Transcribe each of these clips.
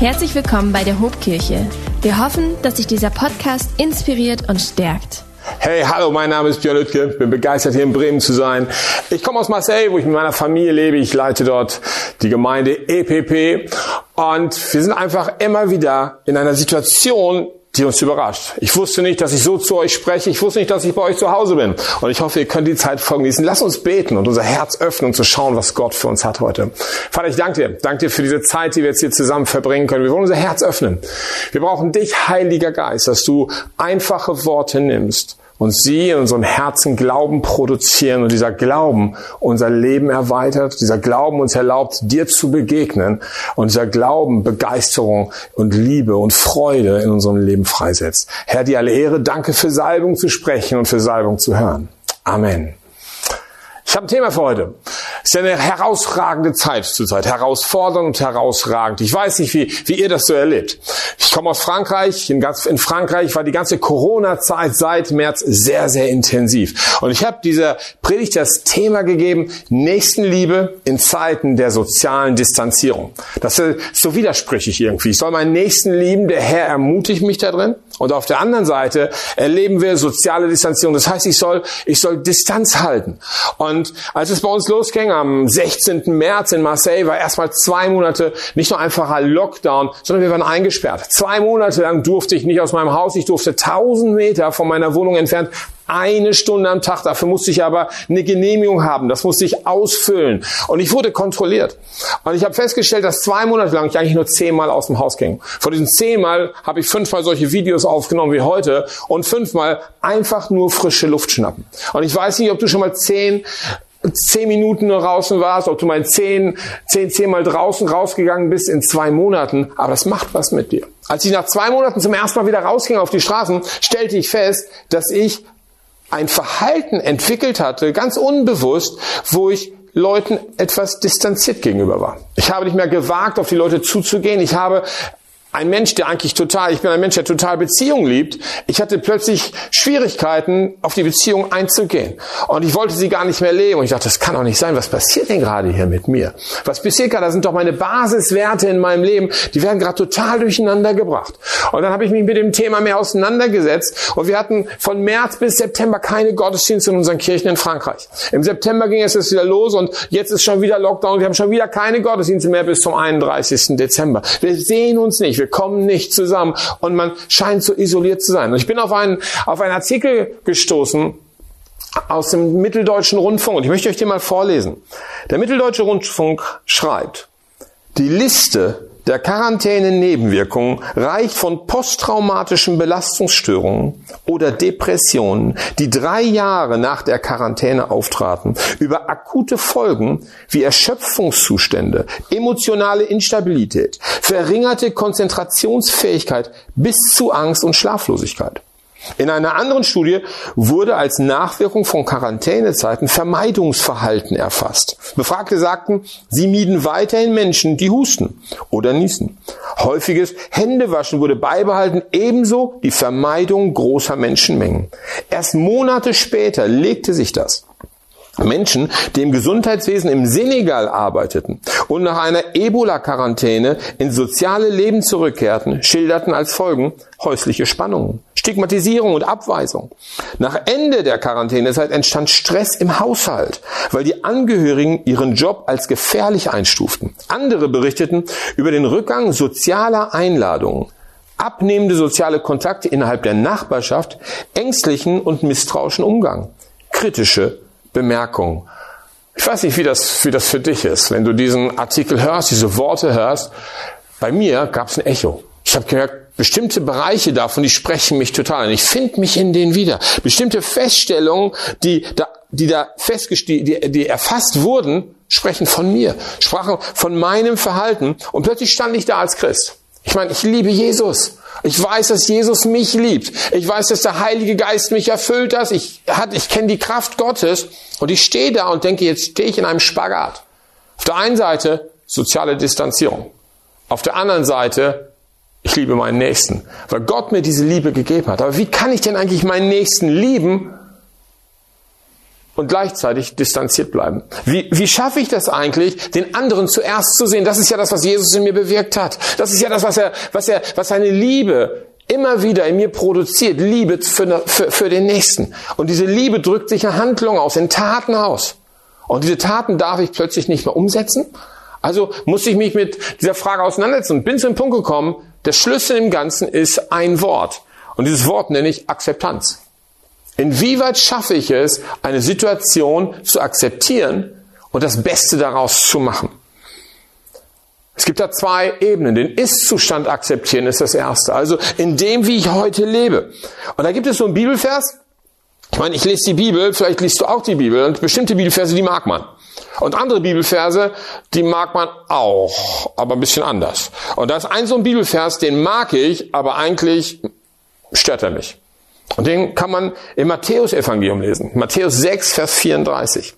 Herzlich willkommen bei der Hobkirche. Wir hoffen, dass sich dieser Podcast inspiriert und stärkt. Hey, hallo, mein Name ist Björn Lüttke, bin begeistert hier in Bremen zu sein. Ich komme aus Marseille, wo ich mit meiner Familie lebe. Ich leite dort die Gemeinde EPP und wir sind einfach immer wieder in einer Situation, die uns überrascht. Ich wusste nicht, dass ich so zu euch spreche. Ich wusste nicht, dass ich bei euch zu Hause bin. Und ich hoffe, ihr könnt die Zeit genießen. Lass uns beten und unser Herz öffnen, um zu schauen, was Gott für uns hat heute. Vater, ich danke dir. Danke dir für diese Zeit, die wir jetzt hier zusammen verbringen können. Wir wollen unser Herz öffnen. Wir brauchen dich, Heiliger Geist, dass du einfache Worte nimmst und sie in unserem Herzen Glauben produzieren und dieser Glauben unser Leben erweitert, dieser Glauben uns erlaubt, dir zu begegnen und dieser Glauben Begeisterung und Liebe und Freude in unserem Leben freisetzt. Herr, dir alle Ehre, danke für Salbung zu sprechen und für Salbung zu hören. Amen. Ich habe ein Thema für heute. Ist eine herausragende Zeit zurzeit, herausfordernd und herausragend. Ich weiß nicht, wie, wie ihr das so erlebt. Ich komme aus Frankreich. In, ganz, in Frankreich war die ganze Corona-Zeit seit März sehr, sehr intensiv. Und ich habe dieser Predigt das Thema gegeben, Nächstenliebe in Zeiten der sozialen Distanzierung. Das ist so widersprüchlich irgendwie. Ich soll meinen Nächsten lieben, der Herr ermutigt mich da drin. Und auf der anderen Seite erleben wir soziale Distanzierung. Das heißt, ich soll, ich soll Distanz halten. Und als es bei uns losging, am 16. März in Marseille, war erstmal zwei Monate nicht nur einfacher Lockdown, sondern wir waren eingesperrt. Zwei Monate lang durfte ich nicht aus meinem Haus. Ich durfte 1000 Meter von meiner Wohnung entfernt eine Stunde am Tag. Dafür musste ich aber eine Genehmigung haben. Das musste ich ausfüllen. Und ich wurde kontrolliert. Und ich habe festgestellt, dass zwei Monate lang ich eigentlich nur zehnmal aus dem Haus ging. Von diesen zehnmal habe ich fünfmal solche Videos aufgenommen wie heute und fünfmal einfach nur frische Luft schnappen. Und ich weiß nicht, ob du schon mal zehn zehn Minuten nur draußen warst, ob du mal zehn, zehn, zehnmal draußen rausgegangen bist in zwei Monaten, aber das macht was mit dir. Als ich nach zwei Monaten zum ersten Mal wieder rausging auf die Straßen, stellte ich fest, dass ich ein Verhalten entwickelt hatte, ganz unbewusst, wo ich Leuten etwas distanziert gegenüber war. Ich habe nicht mehr gewagt, auf die Leute zuzugehen. Ich habe ein Mensch, der eigentlich total, ich bin ein Mensch, der total Beziehung liebt. Ich hatte plötzlich Schwierigkeiten, auf die Beziehung einzugehen. Und ich wollte sie gar nicht mehr leben. Und ich dachte, das kann doch nicht sein. Was passiert denn gerade hier mit mir? Was passiert gerade? Das sind doch meine Basiswerte in meinem Leben. Die werden gerade total durcheinander gebracht. Und dann habe ich mich mit dem Thema mehr auseinandergesetzt. Und wir hatten von März bis September keine Gottesdienste in unseren Kirchen in Frankreich. Im September ging es jetzt wieder los und jetzt ist schon wieder Lockdown. Wir haben schon wieder keine Gottesdienste mehr bis zum 31. Dezember. Wir sehen uns nicht wir kommen nicht zusammen und man scheint so isoliert zu sein. Und ich bin auf einen, auf einen Artikel gestoßen aus dem Mitteldeutschen Rundfunk und ich möchte euch den mal vorlesen. Der Mitteldeutsche Rundfunk schreibt, die Liste der Quarantäne-Nebenwirkungen reicht von posttraumatischen Belastungsstörungen oder Depressionen, die drei Jahre nach der Quarantäne auftraten, über akute Folgen wie Erschöpfungszustände, emotionale Instabilität, verringerte Konzentrationsfähigkeit bis zu Angst und Schlaflosigkeit. In einer anderen Studie wurde als Nachwirkung von Quarantänezeiten Vermeidungsverhalten erfasst. Befragte sagten, sie mieden weiterhin Menschen, die husten oder niesen. Häufiges Händewaschen wurde beibehalten, ebenso die Vermeidung großer Menschenmengen. Erst Monate später legte sich das. Menschen, die im Gesundheitswesen im Senegal arbeiteten und nach einer Ebola-Quarantäne ins soziale Leben zurückkehrten, schilderten als Folgen häusliche Spannungen, Stigmatisierung und Abweisung. Nach Ende der Quarantänezeit entstand Stress im Haushalt, weil die Angehörigen ihren Job als gefährlich einstuften. Andere berichteten über den Rückgang sozialer Einladungen, abnehmende soziale Kontakte innerhalb der Nachbarschaft, ängstlichen und misstrauischen Umgang, kritische Bemerkung. Ich weiß nicht, wie das, wie das für dich ist, wenn du diesen Artikel hörst, diese Worte hörst. Bei mir gab es ein Echo. Ich habe gemerkt, bestimmte Bereiche davon, die sprechen mich total an. Ich finde mich in denen wieder. Bestimmte Feststellungen, die da, die da festgestellt, die, die erfasst wurden, sprechen von mir, sprachen von meinem Verhalten. Und plötzlich stand ich da als Christ. Ich meine, ich liebe Jesus. Ich weiß, dass Jesus mich liebt. Ich weiß, dass der Heilige Geist mich erfüllt hat. Ich, hat, ich kenne die Kraft Gottes. Und ich stehe da und denke, jetzt stehe ich in einem Spagat. Auf der einen Seite soziale Distanzierung. Auf der anderen Seite, ich liebe meinen Nächsten. Weil Gott mir diese Liebe gegeben hat. Aber wie kann ich denn eigentlich meinen Nächsten lieben und gleichzeitig distanziert bleiben. Wie, wie schaffe ich das eigentlich, den anderen zuerst zu sehen? Das ist ja das, was Jesus in mir bewirkt hat. Das ist ja das, was er, was er, was seine Liebe immer wieder in mir produziert. Liebe für, für, für den Nächsten. Und diese Liebe drückt sich in Handlungen aus, in Taten aus. Und diese Taten darf ich plötzlich nicht mehr umsetzen. Also muss ich mich mit dieser Frage auseinandersetzen und bin zu dem Punkt gekommen, der Schlüssel im Ganzen ist ein Wort. Und dieses Wort nenne ich Akzeptanz. Inwieweit schaffe ich es, eine Situation zu akzeptieren und das Beste daraus zu machen? Es gibt da zwei Ebenen. Den Ist-Zustand akzeptieren ist das erste. Also in dem, wie ich heute lebe. Und da gibt es so einen Bibelvers. Ich meine, ich lese die Bibel, vielleicht liest du auch die Bibel und bestimmte Bibelverse, die mag man. Und andere Bibelverse, die mag man auch, aber ein bisschen anders. Und da ist ein so ein Bibelvers, den mag ich, aber eigentlich stört er mich. Und den kann man im Matthäus-Evangelium lesen. Matthäus 6, Vers 34.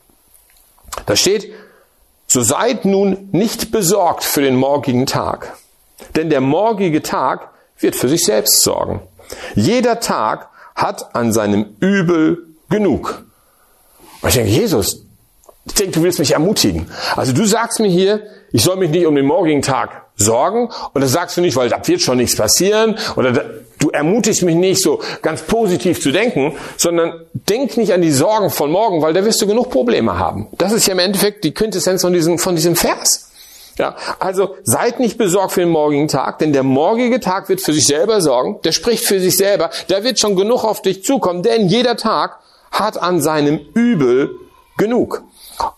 Da steht, so seid nun nicht besorgt für den morgigen Tag. Denn der morgige Tag wird für sich selbst sorgen. Jeder Tag hat an seinem Übel genug. Und ich denke, Jesus, ich denke, du willst mich ermutigen. Also du sagst mir hier, ich soll mich nicht um den morgigen Tag sorgen. Und das sagst du nicht, weil da wird schon nichts passieren. Oder du ermutigst mich nicht so ganz positiv zu denken, sondern denk nicht an die Sorgen von morgen, weil da wirst du genug Probleme haben. Das ist ja im Endeffekt die Quintessenz von diesem, von diesem Vers. Ja, also seid nicht besorgt für den morgigen Tag, denn der morgige Tag wird für sich selber sorgen. Der spricht für sich selber. Da wird schon genug auf dich zukommen, denn jeder Tag hat an seinem Übel genug.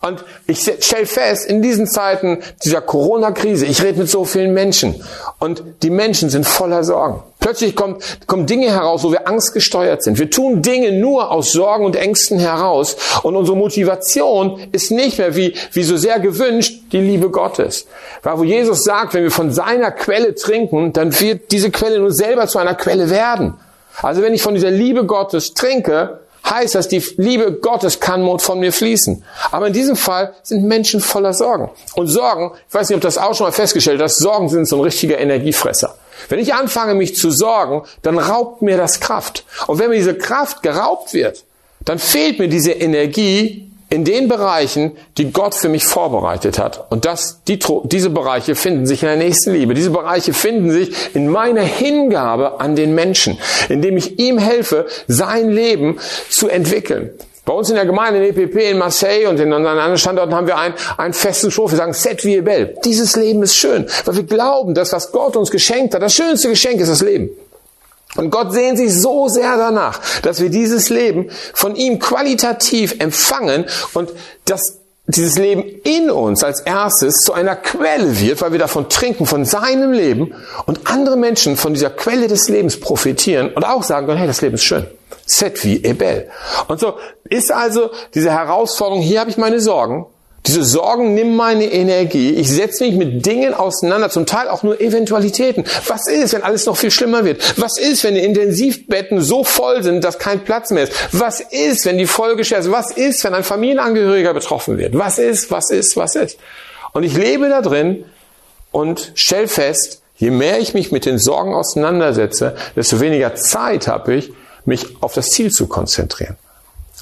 Und ich stelle fest, in diesen Zeiten dieser Corona-Krise, ich rede mit so vielen Menschen und die Menschen sind voller Sorgen. Plötzlich kommt, kommen Dinge heraus, wo wir angstgesteuert sind. Wir tun Dinge nur aus Sorgen und Ängsten heraus und unsere Motivation ist nicht mehr wie, wie so sehr gewünscht die Liebe Gottes. Weil wo Jesus sagt, wenn wir von seiner Quelle trinken, dann wird diese Quelle nur selber zu einer Quelle werden. Also wenn ich von dieser Liebe Gottes trinke, heißt das, die Liebe Gottes kann von mir fließen. Aber in diesem Fall sind Menschen voller Sorgen. Und Sorgen, ich weiß nicht, ob das auch schon mal festgestellt hast, Sorgen sind so ein richtiger Energiefresser. Wenn ich anfange, mich zu sorgen, dann raubt mir das Kraft. Und wenn mir diese Kraft geraubt wird, dann fehlt mir diese Energie, in den Bereichen, die Gott für mich vorbereitet hat. Und das, die, diese Bereiche finden sich in der nächsten Liebe. Diese Bereiche finden sich in meiner Hingabe an den Menschen, indem ich ihm helfe, sein Leben zu entwickeln. Bei uns in der Gemeinde in EPP in Marseille und in anderen Standorten haben wir einen, einen festen Spruch. Wir sagen, Set wie Bell. Dieses Leben ist schön, weil wir glauben, dass was Gott uns geschenkt hat, das schönste Geschenk ist das Leben. Und Gott sehnt sich so sehr danach, dass wir dieses Leben von ihm qualitativ empfangen und dass dieses Leben in uns als erstes zu einer Quelle wird, weil wir davon trinken, von seinem Leben und andere Menschen von dieser Quelle des Lebens profitieren und auch sagen können, hey, das Leben ist schön. Set wie Ebel. Und so ist also diese Herausforderung, hier habe ich meine Sorgen, diese Sorgen nimm meine Energie. Ich setze mich mit Dingen auseinander, zum Teil auch nur Eventualitäten. Was ist, wenn alles noch viel schlimmer wird? Was ist, wenn die Intensivbetten so voll sind, dass kein Platz mehr ist? Was ist, wenn die Folge ist? Was ist, wenn ein Familienangehöriger betroffen wird? Was ist, was ist, was ist? Und ich lebe da drin und stell fest, je mehr ich mich mit den Sorgen auseinandersetze, desto weniger Zeit habe ich, mich auf das Ziel zu konzentrieren.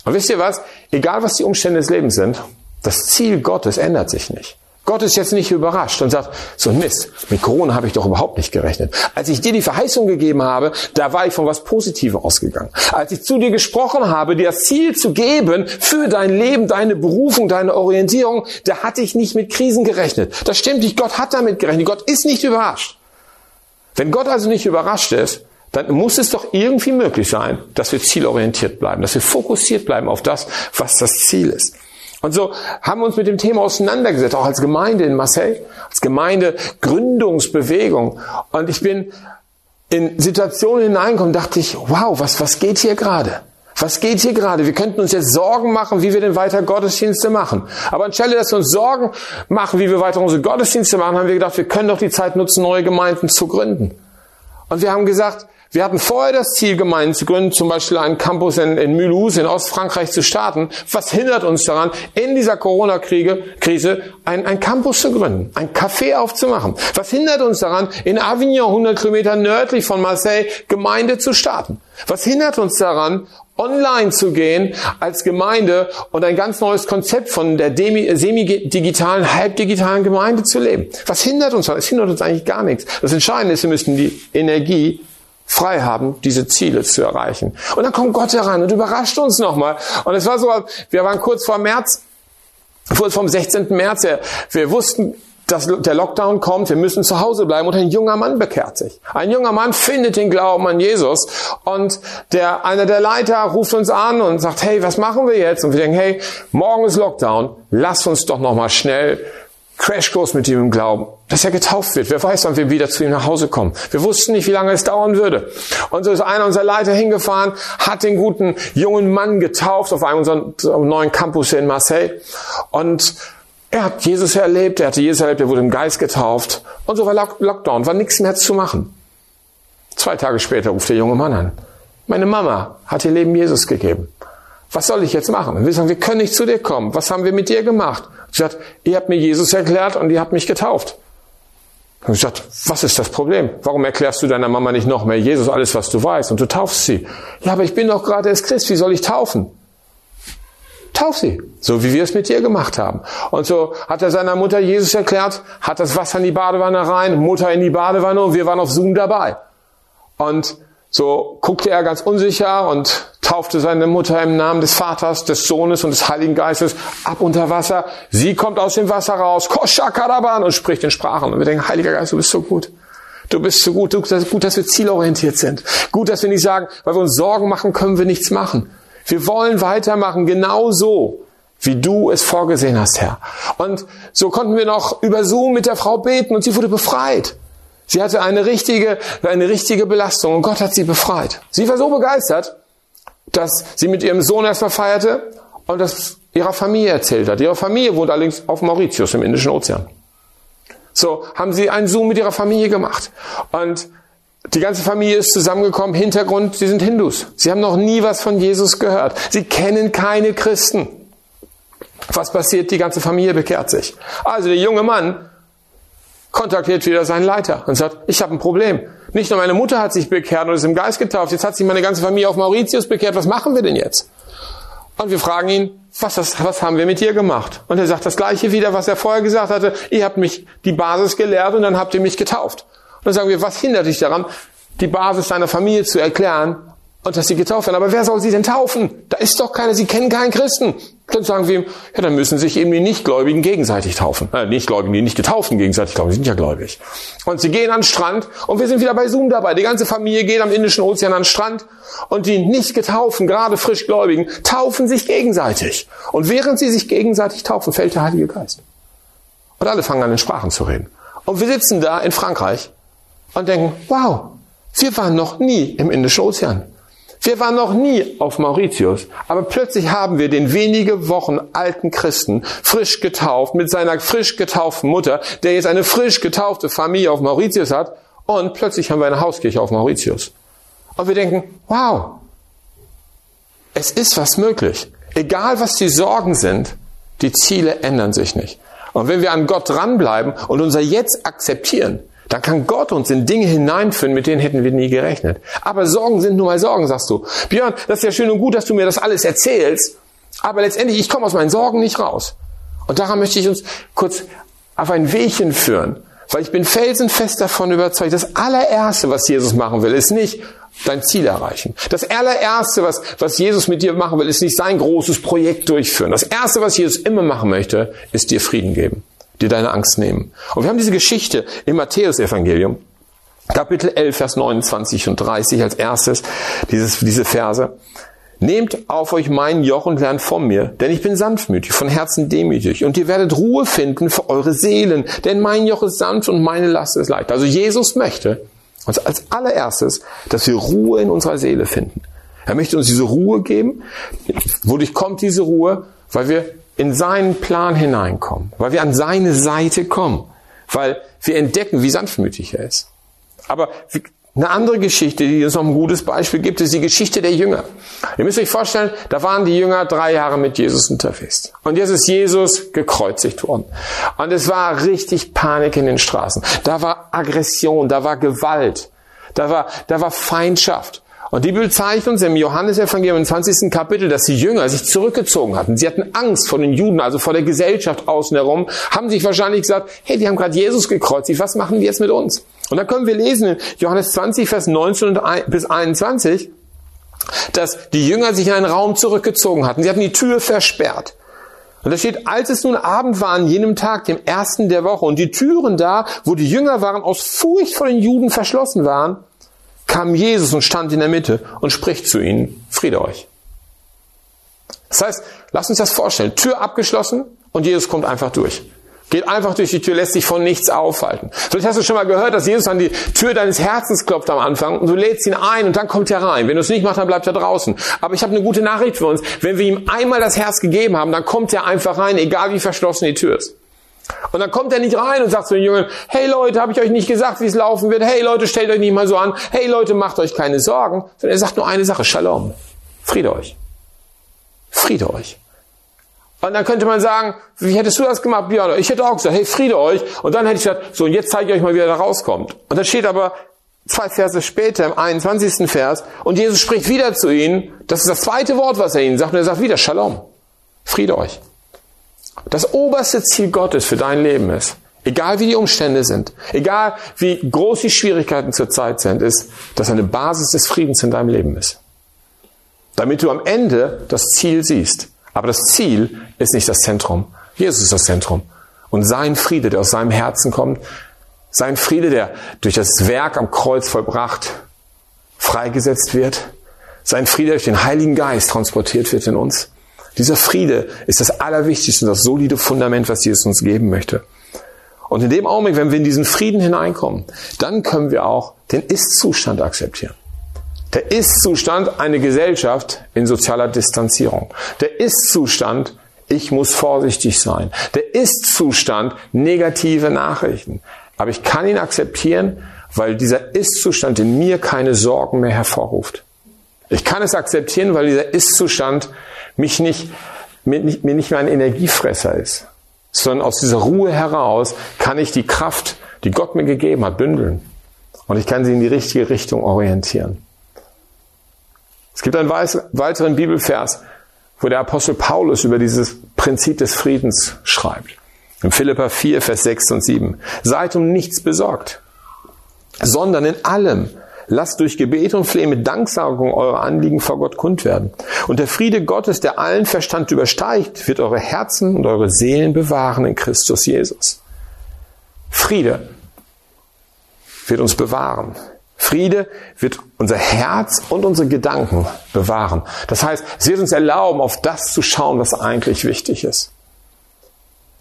Und wisst ihr was? Egal was die Umstände des Lebens sind, das Ziel Gottes ändert sich nicht. Gott ist jetzt nicht überrascht und sagt, so Mist, mit Corona habe ich doch überhaupt nicht gerechnet. Als ich dir die Verheißung gegeben habe, da war ich von was Positivem ausgegangen. Als ich zu dir gesprochen habe, dir das Ziel zu geben für dein Leben, deine Berufung, deine Orientierung, da hatte ich nicht mit Krisen gerechnet. Das stimmt nicht, Gott hat damit gerechnet. Gott ist nicht überrascht. Wenn Gott also nicht überrascht ist, dann muss es doch irgendwie möglich sein, dass wir zielorientiert bleiben, dass wir fokussiert bleiben auf das, was das Ziel ist. Und so haben wir uns mit dem Thema auseinandergesetzt, auch als Gemeinde in Marseille, als Gemeindegründungsbewegung. Und ich bin in Situationen hineingekommen, dachte ich, wow, was, was geht hier gerade? Was geht hier gerade? Wir könnten uns jetzt Sorgen machen, wie wir denn weiter Gottesdienste machen. Aber anstelle, dass wir uns Sorgen machen, wie wir weiter unsere Gottesdienste machen, haben wir gedacht, wir können doch die Zeit nutzen, neue Gemeinden zu gründen. Und wir haben gesagt, Wir hatten vorher das Ziel, Gemeinden zu gründen, zum Beispiel einen Campus in, in Mulhouse in Ostfrankreich zu starten. Was hindert uns daran, in dieser Corona-Krise ein, ein Campus zu gründen, ein Café aufzumachen? Was hindert uns daran, in Avignon, 100 Kilometer nördlich von Marseille, Gemeinde zu starten? Was hindert uns daran, online zu gehen als Gemeinde und ein ganz neues Konzept von der semi-digitalen, halbdigitalen Gemeinde zu leben? Was hindert uns? Es hindert uns eigentlich gar nichts. Das Entscheidende ist, wir müssen die Energie frei haben, diese Ziele zu erreichen. Und dann kommt Gott heran und überrascht uns nochmal. Und es war so, wir waren kurz vor März, kurz vom 16. März, wir wussten, dass der Lockdown kommt, wir müssen zu Hause bleiben und ein junger Mann bekehrt sich. Ein junger Mann findet den Glauben an Jesus und der, einer der Leiter ruft uns an und sagt, hey, was machen wir jetzt? Und wir denken, hey, morgen ist Lockdown, lass uns doch nochmal schnell Crashkurs mit ihm im Glauben, dass er getauft wird. Wer weiß, wann wir wieder zu ihm nach Hause kommen. Wir wussten nicht, wie lange es dauern würde. Und so ist einer unserer Leiter hingefahren, hat den guten jungen Mann getauft auf einem unserer neuen Campus in Marseille. Und er hat Jesus erlebt, er hatte Jesus erlebt, er wurde im Geist getauft. Und so war Lockdown, war nichts mehr zu machen. Zwei Tage später ruft der junge Mann an. Meine Mama hat ihr Leben Jesus gegeben. Was soll ich jetzt machen? Und wir sagen, wir können nicht zu dir kommen. Was haben wir mit dir gemacht? Sie sagt, ihr habt mir Jesus erklärt und ihr habt mich getauft. Und ich sagte, was ist das Problem? Warum erklärst du deiner Mama nicht noch mehr Jesus alles, was du weißt und du taufst sie? Ja, aber ich bin doch gerade erst Christ, wie soll ich taufen? Tauf sie, so wie wir es mit dir gemacht haben. Und so hat er seiner Mutter Jesus erklärt, hat das Wasser in die Badewanne rein, Mutter in die Badewanne und wir waren auf Zoom dabei. Und so guckte er ganz unsicher und taufte seine Mutter im Namen des Vaters, des Sohnes und des Heiligen Geistes ab unter Wasser. Sie kommt aus dem Wasser raus, Koshakaraban und spricht in Sprachen. Und wir denken, Heiliger Geist, du bist so gut. Du bist so gut. Gut, dass wir zielorientiert sind. Gut, dass wir nicht sagen, weil wir uns Sorgen machen, können wir nichts machen. Wir wollen weitermachen, genau so, wie du es vorgesehen hast, Herr. Und so konnten wir noch über Zoom mit der Frau beten und sie wurde befreit. Sie hatte eine richtige, eine richtige Belastung und Gott hat sie befreit. Sie war so begeistert, dass sie mit ihrem Sohn erstmal feierte und das ihrer Familie erzählt hat. Ihre Familie wohnt allerdings auf Mauritius im Indischen Ozean. So haben sie einen Zoom mit ihrer Familie gemacht. Und die ganze Familie ist zusammengekommen. Hintergrund, sie sind Hindus. Sie haben noch nie was von Jesus gehört. Sie kennen keine Christen. Was passiert? Die ganze Familie bekehrt sich. Also der junge Mann kontaktiert wieder seinen Leiter und sagt, ich habe ein Problem. Nicht nur meine Mutter hat sich bekehrt und ist im Geist getauft, jetzt hat sich meine ganze Familie auf Mauritius bekehrt. Was machen wir denn jetzt? Und wir fragen ihn, was, das, was haben wir mit dir gemacht? Und er sagt das Gleiche wieder, was er vorher gesagt hatte. Ihr habt mich die Basis gelehrt und dann habt ihr mich getauft. Und dann sagen wir, was hindert dich daran, die Basis deiner Familie zu erklären und dass sie getauft werden. Aber wer soll sie denn taufen? Da ist doch keiner, sie kennen keinen Christen. Dann sagen wir ihm, ja, dann müssen sich eben die Nichtgläubigen gegenseitig taufen. Äh, Nichtgläubigen, die nicht getauften gegenseitig taufen, die sind ja gläubig. Und sie gehen an den Strand und wir sind wieder bei Zoom dabei. Die ganze Familie geht am Indischen Ozean an den Strand und die nicht getaufen, gerade frischgläubigen, taufen sich gegenseitig. Und während sie sich gegenseitig taufen, fällt der Heilige Geist. Und alle fangen an, in Sprachen zu reden. Und wir sitzen da in Frankreich und denken, wow, wir waren noch nie im Indischen Ozean. Wir waren noch nie auf Mauritius, aber plötzlich haben wir den wenige Wochen alten Christen frisch getauft mit seiner frisch getauften Mutter, der jetzt eine frisch getaufte Familie auf Mauritius hat und plötzlich haben wir eine Hauskirche auf Mauritius. Und wir denken, wow, es ist was möglich. Egal was die Sorgen sind, die Ziele ändern sich nicht. Und wenn wir an Gott dranbleiben und unser Jetzt akzeptieren, dann kann Gott uns in Dinge hineinführen, mit denen hätten wir nie gerechnet. Aber Sorgen sind nur mal Sorgen, sagst du. Björn, das ist ja schön und gut, dass du mir das alles erzählst, aber letztendlich, ich komme aus meinen Sorgen nicht raus. Und daran möchte ich uns kurz auf ein Wehchen führen. Weil ich bin felsenfest davon überzeugt, das allererste, was Jesus machen will, ist nicht dein Ziel erreichen. Das allererste, was, was Jesus mit dir machen will, ist nicht sein großes Projekt durchführen. Das erste, was Jesus immer machen möchte, ist dir Frieden geben dir deine Angst nehmen. Und wir haben diese Geschichte im Matthäusevangelium, Kapitel 11, Vers 29 und 30 als erstes, dieses, diese Verse. Nehmt auf euch mein Joch und lernt von mir, denn ich bin sanftmütig, von Herzen demütig, und ihr werdet Ruhe finden für eure Seelen, denn mein Joch ist sanft und meine Last ist leicht. Also Jesus möchte uns als allererstes, dass wir Ruhe in unserer Seele finden. Er möchte uns diese Ruhe geben. Wodurch kommt diese Ruhe? Weil wir in seinen Plan hineinkommen, weil wir an seine Seite kommen, weil wir entdecken, wie sanftmütig er ist. Aber Eine andere Geschichte, die uns noch ein gutes Beispiel gibt, ist die Geschichte der Jünger. Ihr müsst euch vorstellen, da waren die Jünger drei Jahre mit Jesus unterwegs. Und jetzt ist Jesus gekreuzigt worden. Und es war richtig Panik in den Straßen. Da war Aggression, da war Gewalt, da war, da war Feindschaft. Und die Bibel zeigt uns im Johannesevangelium im 20. Kapitel, dass die Jünger sich zurückgezogen hatten. Sie hatten Angst vor den Juden, also vor der Gesellschaft außen herum, haben sich wahrscheinlich gesagt, hey, wir haben gerade Jesus gekreuzigt, was machen die jetzt mit uns? Und dann können wir lesen in Johannes 20, Vers 19 bis 21, dass die Jünger sich in einen Raum zurückgezogen hatten. Sie hatten die Tür versperrt. Und da steht, als es nun Abend war an jenem Tag, dem ersten der Woche, und die Türen da, wo die Jünger waren, aus Furcht vor den Juden verschlossen waren, kam Jesus und stand in der Mitte und spricht zu ihnen, Friede euch. Das heißt, lass uns das vorstellen. Tür abgeschlossen und Jesus kommt einfach durch. Geht einfach durch die Tür, lässt sich von nichts aufhalten. Vielleicht hast du schon mal gehört, dass Jesus an die Tür deines Herzens klopft am Anfang und du lädst ihn ein und dann kommt er rein. Wenn du es nicht machst, dann bleibt er draußen. Aber ich habe eine gute Nachricht für uns. Wenn wir ihm einmal das Herz gegeben haben, dann kommt er einfach rein, egal wie verschlossen die Tür ist. Und dann kommt er nicht rein und sagt zu den Jungen, hey Leute, habe ich euch nicht gesagt, wie es laufen wird? Hey Leute, stellt euch nicht mal so an. Hey Leute, macht euch keine Sorgen. Sondern er sagt nur eine Sache, Shalom. Friede euch. Friede euch. Und dann könnte man sagen, wie hättest du das gemacht, Björn? Ich hätte auch gesagt, hey, Friede euch. Und dann hätte ich gesagt, so, und jetzt zeige ich euch mal, wie er da rauskommt. Und dann steht aber zwei Verse später, im 21. Vers, und Jesus spricht wieder zu ihnen. Das ist das zweite Wort, was er ihnen sagt. Und er sagt wieder, Shalom. Friede euch. Das oberste Ziel Gottes für dein Leben ist, egal wie die Umstände sind, egal wie groß die Schwierigkeiten zurzeit sind, ist, dass eine Basis des Friedens in deinem Leben ist. Damit du am Ende das Ziel siehst. Aber das Ziel ist nicht das Zentrum. Jesus ist das Zentrum. Und sein Friede, der aus seinem Herzen kommt, sein Friede, der durch das Werk am Kreuz vollbracht, freigesetzt wird, sein Friede durch den Heiligen Geist transportiert wird in uns, dieser Friede ist das Allerwichtigste, das solide Fundament, was Jesus uns geben möchte. Und in dem Augenblick, wenn wir in diesen Frieden hineinkommen, dann können wir auch den Ist-Zustand akzeptieren. Der Ist-Zustand eine Gesellschaft in sozialer Distanzierung. Der Ist-Zustand, ich muss vorsichtig sein. Der Ist-Zustand negative Nachrichten. Aber ich kann ihn akzeptieren, weil dieser Ist-Zustand in mir keine Sorgen mehr hervorruft. Ich kann es akzeptieren, weil dieser Ist-Zustand mich nicht, mir, nicht, mir nicht mehr ein Energiefresser ist, sondern aus dieser Ruhe heraus kann ich die Kraft, die Gott mir gegeben hat, bündeln. Und ich kann sie in die richtige Richtung orientieren. Es gibt einen weiteren Bibelvers, wo der Apostel Paulus über dieses Prinzip des Friedens schreibt. In Philippa 4, Vers 6 und 7. Seid um nichts besorgt, sondern in allem Lasst durch Gebet und Flehen mit Danksagung eure Anliegen vor Gott kund werden. Und der Friede Gottes, der allen Verstand übersteigt, wird eure Herzen und eure Seelen bewahren in Christus Jesus. Friede wird uns bewahren. Friede wird unser Herz und unsere Gedanken bewahren. Das heißt, es wird uns erlauben, auf das zu schauen, was eigentlich wichtig ist.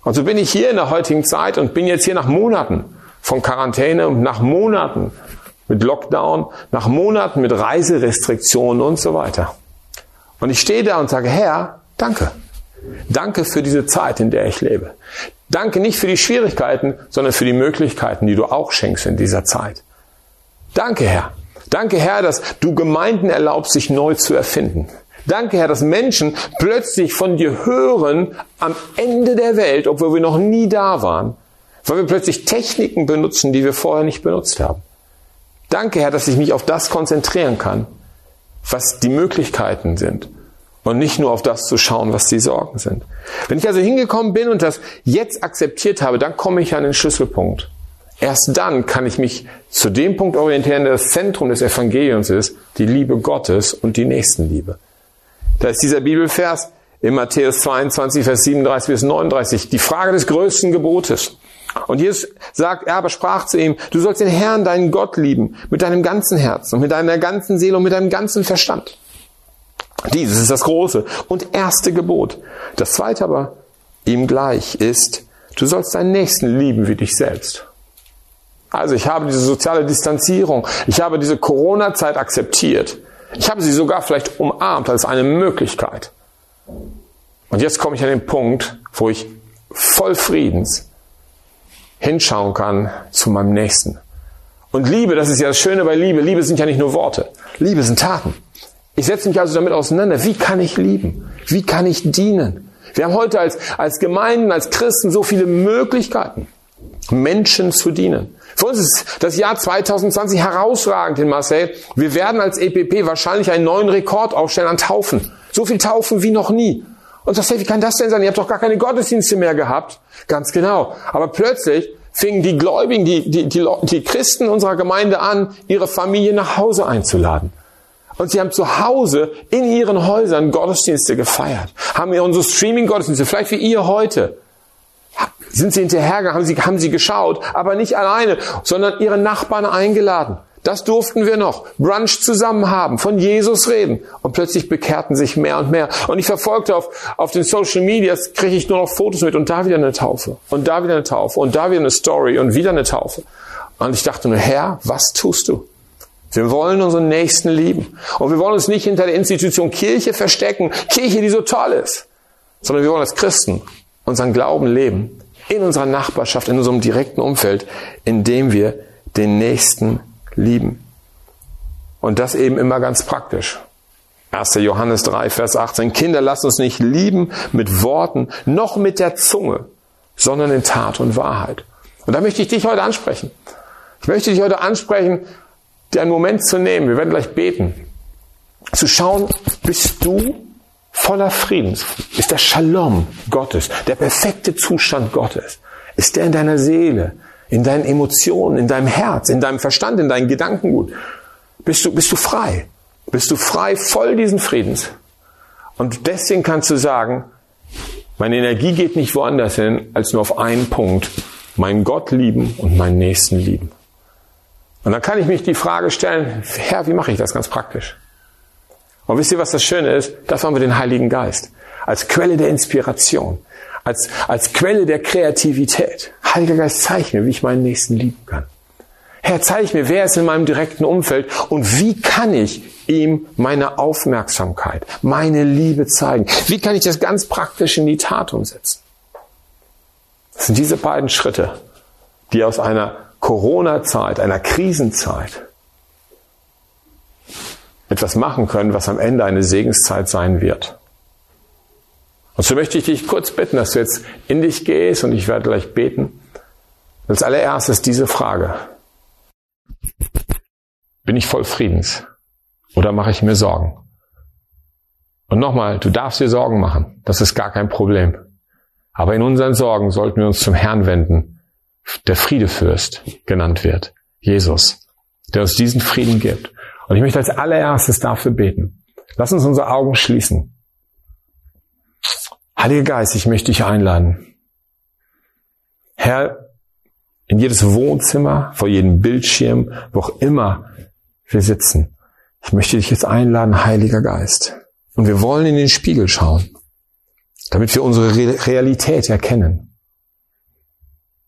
Und so bin ich hier in der heutigen Zeit und bin jetzt hier nach Monaten von Quarantäne und nach Monaten mit Lockdown, nach Monaten mit Reiserestriktionen und so weiter. Und ich stehe da und sage, Herr, danke. Danke für diese Zeit, in der ich lebe. Danke nicht für die Schwierigkeiten, sondern für die Möglichkeiten, die du auch schenkst in dieser Zeit. Danke, Herr. Danke, Herr, dass du Gemeinden erlaubst, sich neu zu erfinden. Danke, Herr, dass Menschen plötzlich von dir hören am Ende der Welt, obwohl wir noch nie da waren, weil wir plötzlich Techniken benutzen, die wir vorher nicht benutzt haben. Danke, Herr, dass ich mich auf das konzentrieren kann, was die Möglichkeiten sind und nicht nur auf das zu schauen, was die Sorgen sind. Wenn ich also hingekommen bin und das jetzt akzeptiert habe, dann komme ich an den Schlüsselpunkt. Erst dann kann ich mich zu dem Punkt orientieren, der das Zentrum des Evangeliums ist, die Liebe Gottes und die Nächstenliebe. Da ist dieser Bibelvers in Matthäus 22, Vers 37 bis 39, die Frage des größten Gebotes. Und Jesus sagt, er aber sprach zu ihm, du sollst den Herrn, deinen Gott lieben, mit deinem ganzen Herzen mit deiner ganzen Seele und mit deinem ganzen Verstand. Dieses ist das große und erste Gebot. Das zweite aber ihm gleich ist, du sollst deinen Nächsten lieben wie dich selbst. Also ich habe diese soziale Distanzierung, ich habe diese Corona-Zeit akzeptiert. Ich habe sie sogar vielleicht umarmt als eine Möglichkeit. Und jetzt komme ich an den Punkt, wo ich voll Friedens hinschauen kann zu meinem Nächsten. Und Liebe, das ist ja das Schöne bei Liebe. Liebe sind ja nicht nur Worte. Liebe sind Taten. Ich setze mich also damit auseinander. Wie kann ich lieben? Wie kann ich dienen? Wir haben heute als, als Gemeinden, als Christen so viele Möglichkeiten, Menschen zu dienen. Für uns ist das Jahr 2020 herausragend in Marseille. Wir werden als EPP wahrscheinlich einen neuen Rekord aufstellen an Taufen. So viel Taufen wie noch nie. Und sagst, hey, wie kann das denn sein? Ihr habt doch gar keine Gottesdienste mehr gehabt. Ganz genau. Aber plötzlich fingen die Gläubigen, die, die, die, die Christen unserer Gemeinde an, ihre Familie nach Hause einzuladen. Und sie haben zu Hause in ihren Häusern Gottesdienste gefeiert. Haben ihr unsere Streaming-Gottesdienste, vielleicht wie ihr heute sind sie hinterhergegangen, haben sie, haben sie geschaut, aber nicht alleine, sondern ihre Nachbarn eingeladen. Das durften wir noch. Brunch zusammen haben, von Jesus reden. Und plötzlich bekehrten sich mehr und mehr. Und ich verfolgte auf, auf den Social Medias, kriege ich nur noch Fotos mit und da wieder eine Taufe. Und da wieder eine Taufe. Und da wieder eine Story und wieder eine Taufe. Und ich dachte nur, Herr, was tust du? Wir wollen unseren Nächsten lieben. Und wir wollen uns nicht hinter der Institution Kirche verstecken. Kirche, die so toll ist. Sondern wir wollen als Christen unseren Glauben leben in unserer Nachbarschaft, in unserem direkten Umfeld, indem wir den Nächsten lieben. Und das eben immer ganz praktisch. 1. Johannes 3, Vers 18. Kinder, lasst uns nicht lieben mit Worten, noch mit der Zunge, sondern in Tat und Wahrheit. Und da möchte ich dich heute ansprechen. Ich möchte dich heute ansprechen, dir einen Moment zu nehmen. Wir werden gleich beten. Zu schauen, bist du voller Friedens? Ist der Shalom Gottes, der perfekte Zustand Gottes? Ist der in deiner Seele, in deinen Emotionen, in deinem Herz, in deinem Verstand, in deinen Gedankengut? Bist du, bist du frei? Bist du frei, voll diesen Friedens? Und deswegen kannst du sagen, meine Energie geht nicht woanders hin, als nur auf einen Punkt. Meinen Gott lieben und meinen Nächsten lieben. Und dann kann ich mich die Frage stellen, Herr, wie mache ich das ganz praktisch? Und wisst ihr, was das Schöne ist? Dafür haben wir den Heiligen Geist. Als Quelle der Inspiration. Als, als Quelle der Kreativität. Heiliger Geist, zeig mir, wie ich meinen Nächsten lieben kann. Herr, zeig mir, wer ist in meinem direkten Umfeld und wie kann ich ihm meine Aufmerksamkeit, meine Liebe zeigen? Wie kann ich das ganz praktisch in die Tat umsetzen? Das sind diese beiden Schritte, die aus einer Corona-Zeit, einer Krisenzeit etwas machen können, was am Ende eine Segenszeit sein wird. Und so möchte ich dich kurz bitten, dass du jetzt in dich gehst und ich werde gleich beten. Als allererstes diese Frage. Bin ich voll Friedens oder mache ich mir Sorgen? Und nochmal, du darfst dir Sorgen machen. Das ist gar kein Problem. Aber in unseren Sorgen sollten wir uns zum Herrn wenden, der Friedefürst genannt wird. Jesus, der uns diesen Frieden gibt. Und ich möchte als allererstes dafür beten. Lass uns unsere Augen schließen. Heiliger Geist, ich möchte dich einladen. Herr, in jedes Wohnzimmer, vor jedem Bildschirm, wo auch immer wir sitzen. Ich möchte dich jetzt einladen, Heiliger Geist. Und wir wollen in den Spiegel schauen, damit wir unsere Realität erkennen.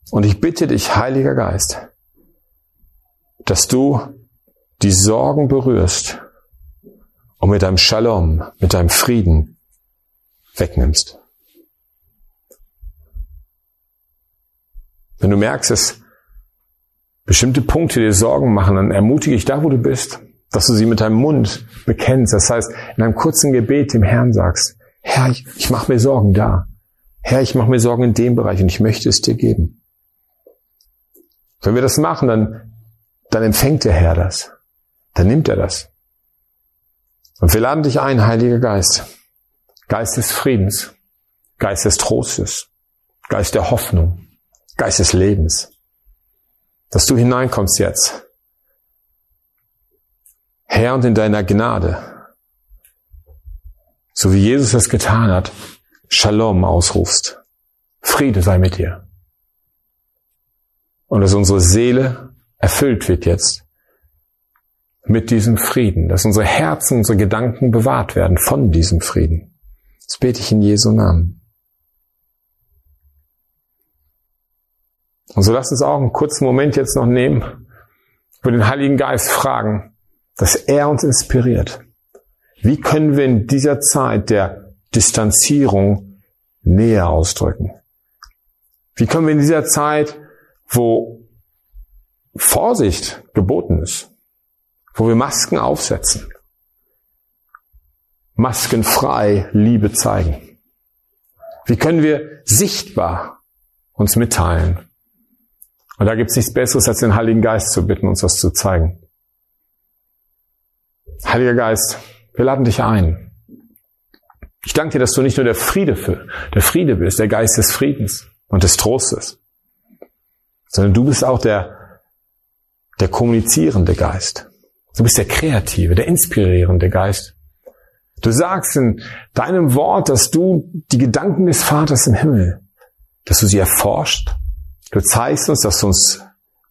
Und ich bitte dich, Heiliger Geist, dass du die Sorgen berührst und mit deinem Shalom, mit deinem Frieden wegnimmst. Wenn du merkst, dass bestimmte Punkte dir Sorgen machen, dann ermutige ich da, wo du bist, dass du sie mit deinem Mund bekennst. Das heißt, in einem kurzen Gebet dem Herrn sagst, Herr, ich, ich mache mir Sorgen da. Herr, ich mache mir Sorgen in dem Bereich und ich möchte es dir geben. Wenn wir das machen, dann, dann empfängt der Herr das dann nimmt er das. Und wir laden dich ein, Heiliger Geist. Geist des Friedens, Geist des Trostes, Geist der Hoffnung, Geist des Lebens. Dass du hineinkommst jetzt. Herr, und in deiner Gnade, so wie Jesus es getan hat, Shalom ausrufst. Friede sei mit dir. Und dass unsere Seele erfüllt wird jetzt mit diesem Frieden, dass unsere Herzen, unsere Gedanken bewahrt werden von diesem Frieden. Das bete ich in Jesu Namen. Und so lasst uns auch einen kurzen Moment jetzt noch nehmen, wo den Heiligen Geist fragen, dass er uns inspiriert. Wie können wir in dieser Zeit der Distanzierung näher ausdrücken? Wie können wir in dieser Zeit, wo Vorsicht geboten ist, wo wir Masken aufsetzen, maskenfrei Liebe zeigen. Wie können wir sichtbar uns mitteilen? Und da gibt es nichts Besseres, als den Heiligen Geist zu bitten, uns das zu zeigen. Heiliger Geist, wir laden dich ein. Ich danke dir, dass du nicht nur der Friede für, der Friede bist, der Geist des Friedens und des Trostes, sondern du bist auch der, der kommunizierende Geist. Du bist der kreative, der inspirierende Geist. Du sagst in deinem Wort, dass du die Gedanken des Vaters im Himmel, dass du sie erforscht. Du zeigst uns, dass du uns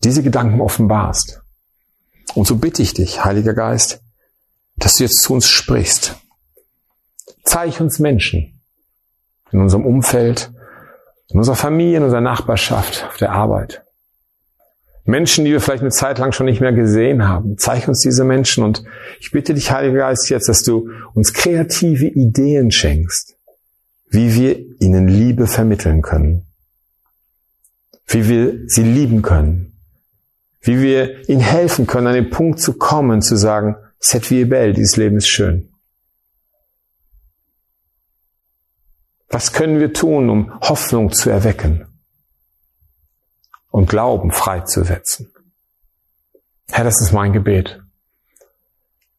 diese Gedanken offenbarst. Und so bitte ich dich, Heiliger Geist, dass du jetzt zu uns sprichst. Zeig uns Menschen in unserem Umfeld, in unserer Familie, in unserer Nachbarschaft, auf der Arbeit. Menschen, die wir vielleicht eine Zeit lang schon nicht mehr gesehen haben. Zeig uns diese Menschen und ich bitte dich, Heiliger Geist, jetzt, dass du uns kreative Ideen schenkst, wie wir ihnen Liebe vermitteln können, wie wir sie lieben können, wie wir ihnen helfen können, an den Punkt zu kommen, zu sagen, C'est wie belle, dieses Leben ist schön. Was können wir tun, um Hoffnung zu erwecken und Glauben freizusetzen? Herr, das ist mein Gebet.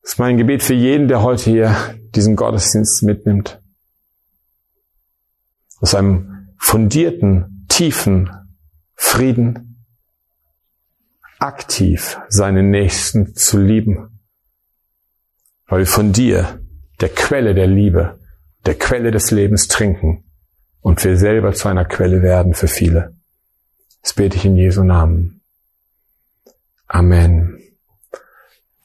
Das ist mein Gebet für jeden, der heute hier diesen Gottesdienst mitnimmt. Aus einem fundierten, tiefen Frieden, aktiv seinen Nächsten zu lieben weil wir von dir, der Quelle der Liebe, der Quelle des Lebens trinken und wir selber zu einer Quelle werden für viele. Das bete ich in Jesu Namen. Amen.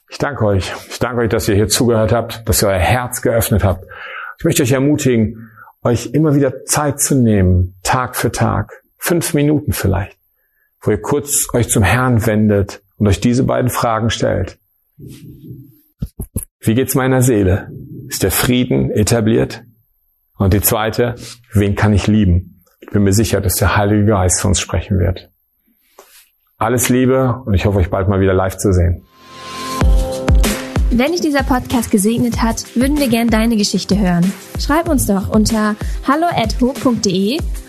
Ich danke euch. Ich danke euch, dass ihr hier zugehört habt, dass ihr euer Herz geöffnet habt. Ich möchte euch ermutigen, euch immer wieder Zeit zu nehmen, Tag für Tag, fünf Minuten vielleicht, wo ihr kurz euch zum Herrn wendet und euch diese beiden Fragen stellt. Wie geht's meiner Seele? Ist der Frieden etabliert? Und die zweite, wen kann ich lieben? Ich bin mir sicher, dass der Heilige Geist zu uns sprechen wird. Alles Liebe und ich hoffe, euch bald mal wieder live zu sehen. Wenn dich dieser Podcast gesegnet hat, würden wir gern deine Geschichte hören. Schreib uns doch unter hallo@ho.de